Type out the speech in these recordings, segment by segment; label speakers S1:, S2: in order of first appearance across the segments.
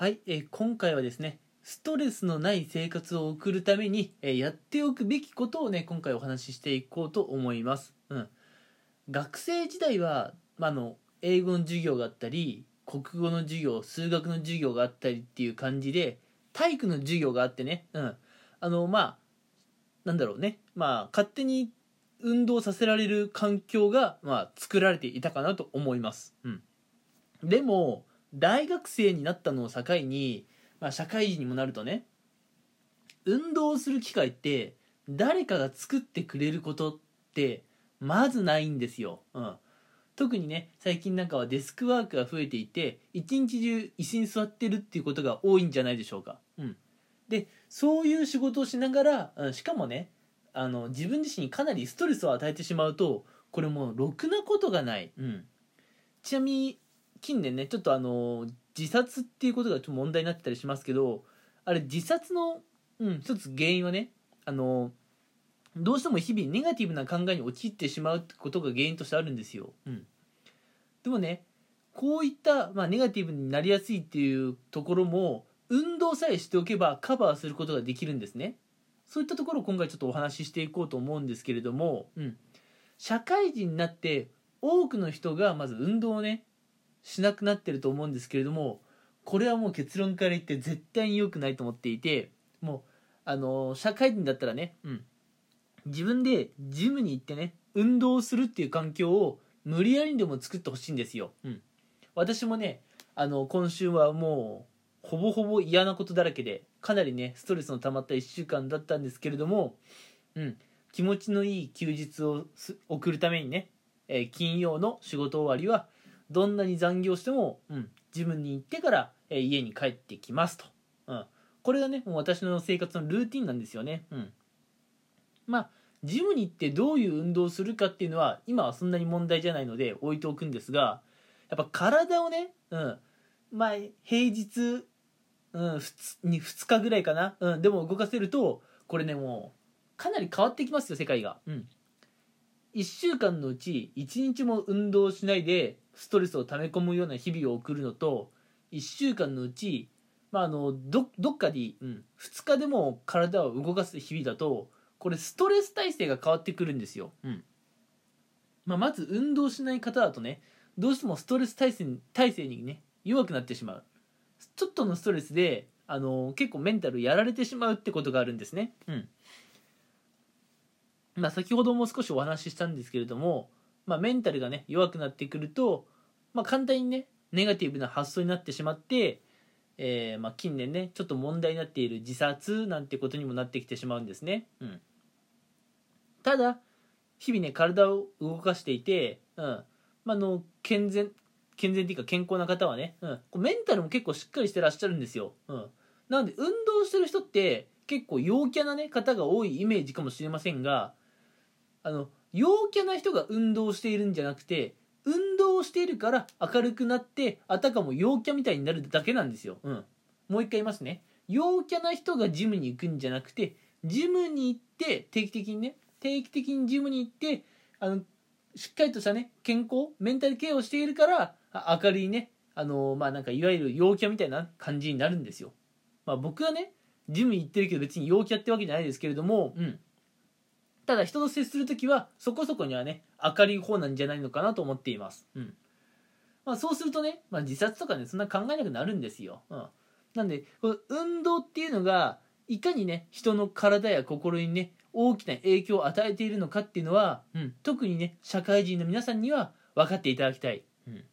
S1: はい、えー今回はですねストレスのない生活を送るために、えーやっておくべきことをね今回お話ししていこうと思います、うん、学生時代は、まあ、の英語の授業があったり国語の授業数学の授業があったりっていう感じで体育の授業があってね、うん、あのまあなんだろうね。まあ勝手に運動させられる環境が、まあ、作られていたかなと思います、うん、でも大学生になったのを境に、まあ、社会人にもなるとね運動する機会って誰かが作ってくれることってまずないんですよ、うん、特にね最近なんかはデスクワークが増えていて一日中椅子に座ってるっていうことが多いんじゃないでしょうか、うん、でそういう仕事をしながら、うんしかもねあの自分自身にかなりストレスを与えてしまうとこれもうろくなことがない、うん、ちなみに近年ねちょっとあの自殺っていうことがちょっと問題になってたりしますけどあれ自殺の、うん、一つ原因はねあのどうしても日々ネガティブな考えに陥ってしまうってことが原因としてあるんですよ、うん、でもねこういった、まあ、ネガティブになりやすいっていうところも運動さえしておけばカバーすることができるんですね。そういったところを今回ちょっとお話ししていこうと思うんですけれども、うん、社会人になって多くの人がまず運動をねしなくなってると思うんですけれどもこれはもう結論から言って絶対に良くないと思っていてもうあの社会人だったらね、うん、自分でジムに行ってね運動するっていう環境を無理やりにでも作ってほしいんですよ、うん、私もねあの今週はもうほぼほぼ嫌なことだらけでかなりねストレスの溜まった1週間だったんですけれども、うん、気持ちのいい休日を送るためにね、えー金曜の仕事終わりはどんなに残業しても、うん、自分に行ってから、えー家に帰ってきますと、うん、これがねもう私の生活のルーティンなんですよね、うん、まあジムに行ってどういう運動をするかっていうのは今はそんなに問題じゃないので置いておくんですがやっぱ体をね、うん、まあ平日、うん、2, に2日ぐらいかな、うん、でも動かせるとこれねもうかなり変わってきますよ世界が、うん、1週間のうち1日も運動しないでストレスを溜め込むような日々を送るのと1週間のうち、まあ、あのどどっかで、うん、2日でも体を動かす日々だとこれストレス耐性が変わってくるんですよ、うん。まあ、まず運動しない方だとねどうしてもストレス耐性耐性にね弱くなってしまう。ちょっとのストレスであの結構メンタルやられてしまうってことがあるんですね。うん。まあ先ほども少しお話ししたんですけれども、まあ、メンタルがね弱くなってくると、まあ、簡単にねネガティブな発想になってしまってえーまあ、近年ねちょっと問題になっている自殺なんてことにもなってきてしまうんですね、うん、ただ日々ね体を動かしていて、うん。まあ、の健全健全っていうか健康な方はね、うん、メンタルも結構しっかりしてらっしゃるんですよ、うん、なので運動してる人って結構陽キャな、ね、方が多いイメージかもしれませんがあの陽キャな人が運動しているんじゃなくて運動しているから明るくなってあたかも陽キャみたいになるだけなんですよ、うん、もう一回言いますね。陽キャな人がジムに行くんじゃなくてジムに行って定期的にね定期的にジムに行ってあのしっかりとしたね健康メンタルケアをしているから明るいねあのまあなんかいわゆる陽キャみたいな感じになるんですよ。まあ僕はねジム行ってるけど別に陽キャってわけじゃないですけれどもうん。ただ人と接する時はそこそこにはね明るい方なんじゃないのかなと思っています、うん。まあ、そうするとね、まあ、自殺とかねそんな考えなくなるんですよ、うん、なんでこの運動っていうのがいかにね人の体や心にね大きな影響を与えているのかっていうのは、うん、特にね社会人の皆さんには分かっていただきたい、うん、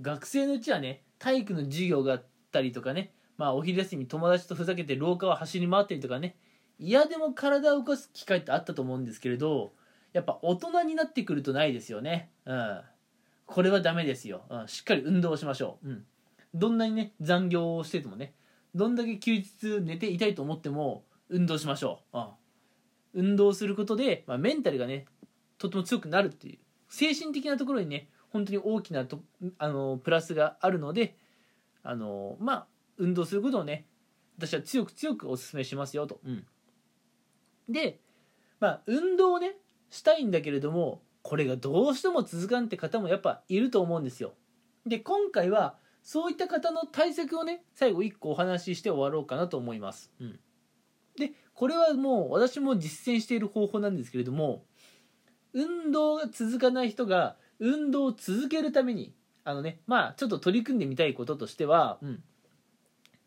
S1: 学生のうちはね体育の授業があったりとかねまあお昼休み友達とふざけて廊下を走り回ったりとかね嫌でも体を動かす機会ってあったと思うんですけれどやっぱ大人になってくるとないですよね。うん。これはダメですよ、うん、しっかり運動しましょう、うん、どんなにね残業をしててもねどんだけ休日寝ていたいと思っても運動しましょう、うん、運動することで、まあ、メンタルがねとても強くなるっていう。精神的なところにね本当に大きなとあのプラスがあるのであのまあ運動することをね私は強く強くお勧めしますよと、うん、でまあ運動をねしたいんだけれどもこれがどうしても続かんって方もやっぱいると思うんですよ。で今回はそういった方の対策をね最後1個お話しして終わろうかなと思います、うん、でこれはもう私も実践している方法なんですけれども運動が続かない人が運動を続けるためにあのねまあちょっと取り組んでみたいこととしては、うん。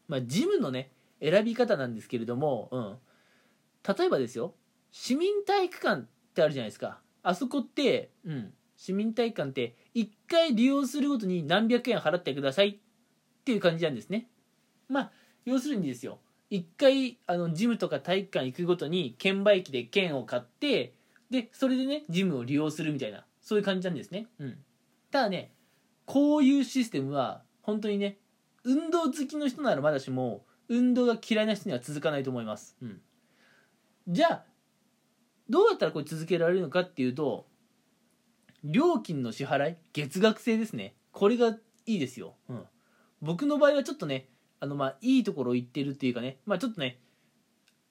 S1: まあ、ジムのね選び方なんですけれども、うん、例えばですよ市民体育館ってあるじゃないですか。あそこって、うん、市民体育館って1回利用するごとに何百円払ってくださいっていう感じなんですね。まあ要するにですよ1回あのジムとか体育館行くごとに券売機で券を買ってでそれでねジムを利用するみたいなそういう感じなんですね、うん、ただねこういうシステムは本当にね運動好きの人ならまだしも運動が嫌いな人には続かないと思います、うん、じゃあどうやったらこれ続けられるのかっていうと料金の支払い月額制ですね。これがいいですよ、うん、僕の場合はちょっとねあのまあいいところを言ってるっていうかねまあちょっとね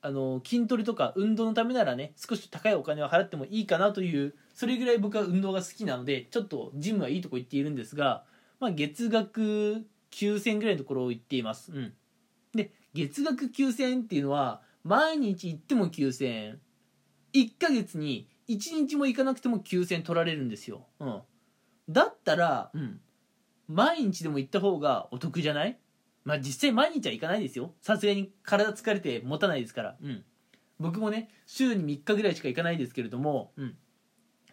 S1: あの筋トレとか運動のためならね少し高いお金を払ってもいいかなというそれぐらい僕は運動が好きなのでちょっとジムはいいとこ行っているんですが、まあ、月額9000ぐらいのところを行っています、うん、で月額9000っていうのは毎日行っても9000円。1ヶ月に1日も行かなくても9000円取られるんですよ、うん、だったら、うん、毎日でも行った方がお得じゃない？まあ実際毎日は行かないですよ。さすがに体疲れて持たないですから、うん、僕もね週に3日ぐらいしか行かないですけれども、うん、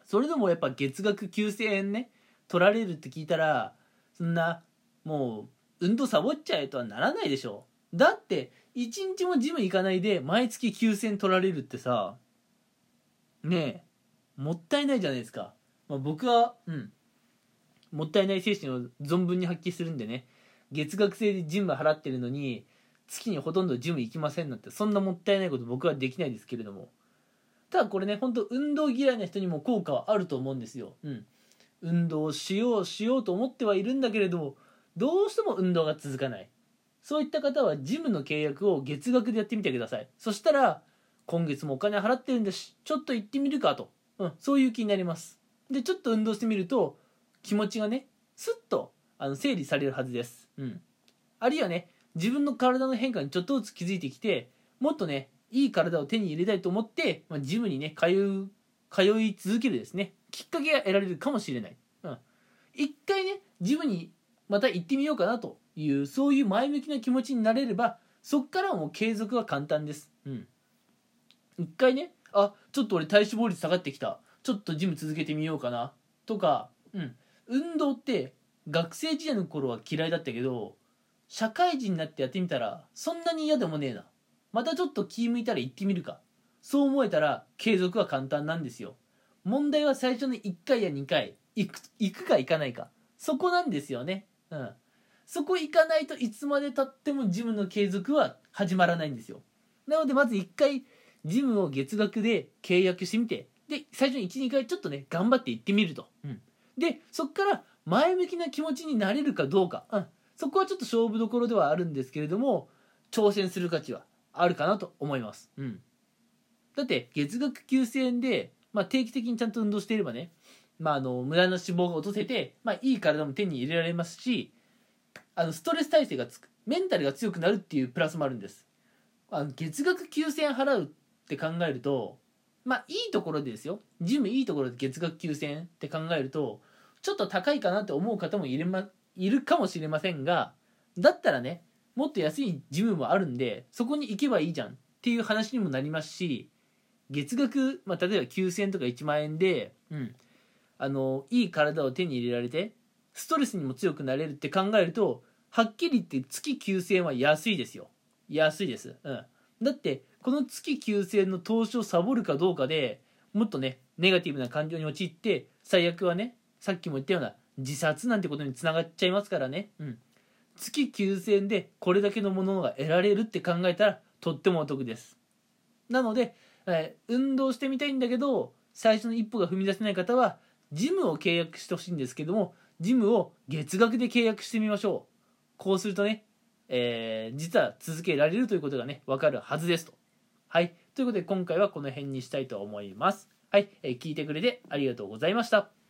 S1: それでもやっぱ月額9000円ね取られるって聞いたらそんなもう運動サボっちゃえとはならないでしょだって1日もジム行かないで毎月9000取られるってさねえもったいないじゃないですか、まあ、僕はうん。もったいない精神を存分に発揮するんでね。月額制でジム払ってるのに月にほとんどジム行きませんなんてそんなもったいないこと僕はできないですけれども。ただこれね本当運動嫌いな人にも効果はあると思うんですよ、うん、運動しようしようと思ってはいるんだけれどもどうしても運動が続かない。そういった方はジムの契約を月額でやってみてください。そしたら今月もお金払ってるんだしちょっと行ってみるかと、うん、そういう気になります。でちょっと運動してみると気持ちがねスッとあの整理されるはずです、うん、あるいはね自分の体の変化にちょっとずつ気づいてきてもっとねいい体を手に入れたいと思って、まあ、ジムにね通う通い続けるですね。きっかけが得られるかもしれない、うん、一回ねジムにまた行ってみようかなというそういう前向きな気持ちになれればそっからはもう継続は簡単です、うん、一回ねあちょっと俺体脂肪率下がってきた。ちょっとジム続けてみようかなとか、うん、運動って学生時代の頃は嫌いだったけど社会人になってやってみたらそんなに嫌でもねえな。またちょっと気向いたら行ってみるか。そう思えたら継続は簡単なんですよ。問題は最初の1回や2回行く行くか行かないか。そこなんですよね。うんそこ行かないといつまでたってもジムの継続は始まらないんですよ。なのでまず1回ジムを月額で契約してみてで最初に12回ちょっとね頑張って行ってみると、うん、でそこから前向きな気持ちになれるかどうか、うん、そこはちょっと勝負どころではあるんですけれども挑戦する価値はあるかなと思います、うん、だって月額9000円で、まあ、定期的にちゃんと運動していればね、まあ、あの無駄な脂肪が落とせて、まあ、いい体も手に入れられますしあのストレス耐性がつくメンタルが強くなるっていうプラスもあるんです。あの月額9000円払うって考えるとまあいいところでですよ。ジムいいところで月額9000円って考えるとちょっと高いかなって思う方もいれ、ま、いるかもしれませんがだったらねもっと安いジムもあるんでそこに行けばいいじゃんっていう話にもなりますし月額、まあ、例えば9000円とか1万円で、うん、あのいい体を手に入れられてストレスにも強くなれるって考えるとはっきり言って月9000円は安いですよ。安いです、うん、だってこの月9000円の投資をサボるかどうかでもっとねネガティブな感情に陥って最悪はねさっきも言ったような自殺なんてことにつながっちゃいますからね、うん、月9000円でこれだけのものが得られるって考えたらとってもお得です。なので、えー、運動してみたいんだけど最初の一歩が踏み出せない方はジムを契約してほしいんですけどもジムを月額で契約してみましょう。こうするとね、えー、実は続けられるということがね分かるはずですと。はい。ということで今回はこの辺にしたいと思います。はい、えー、聞いてくれてありがとうございました。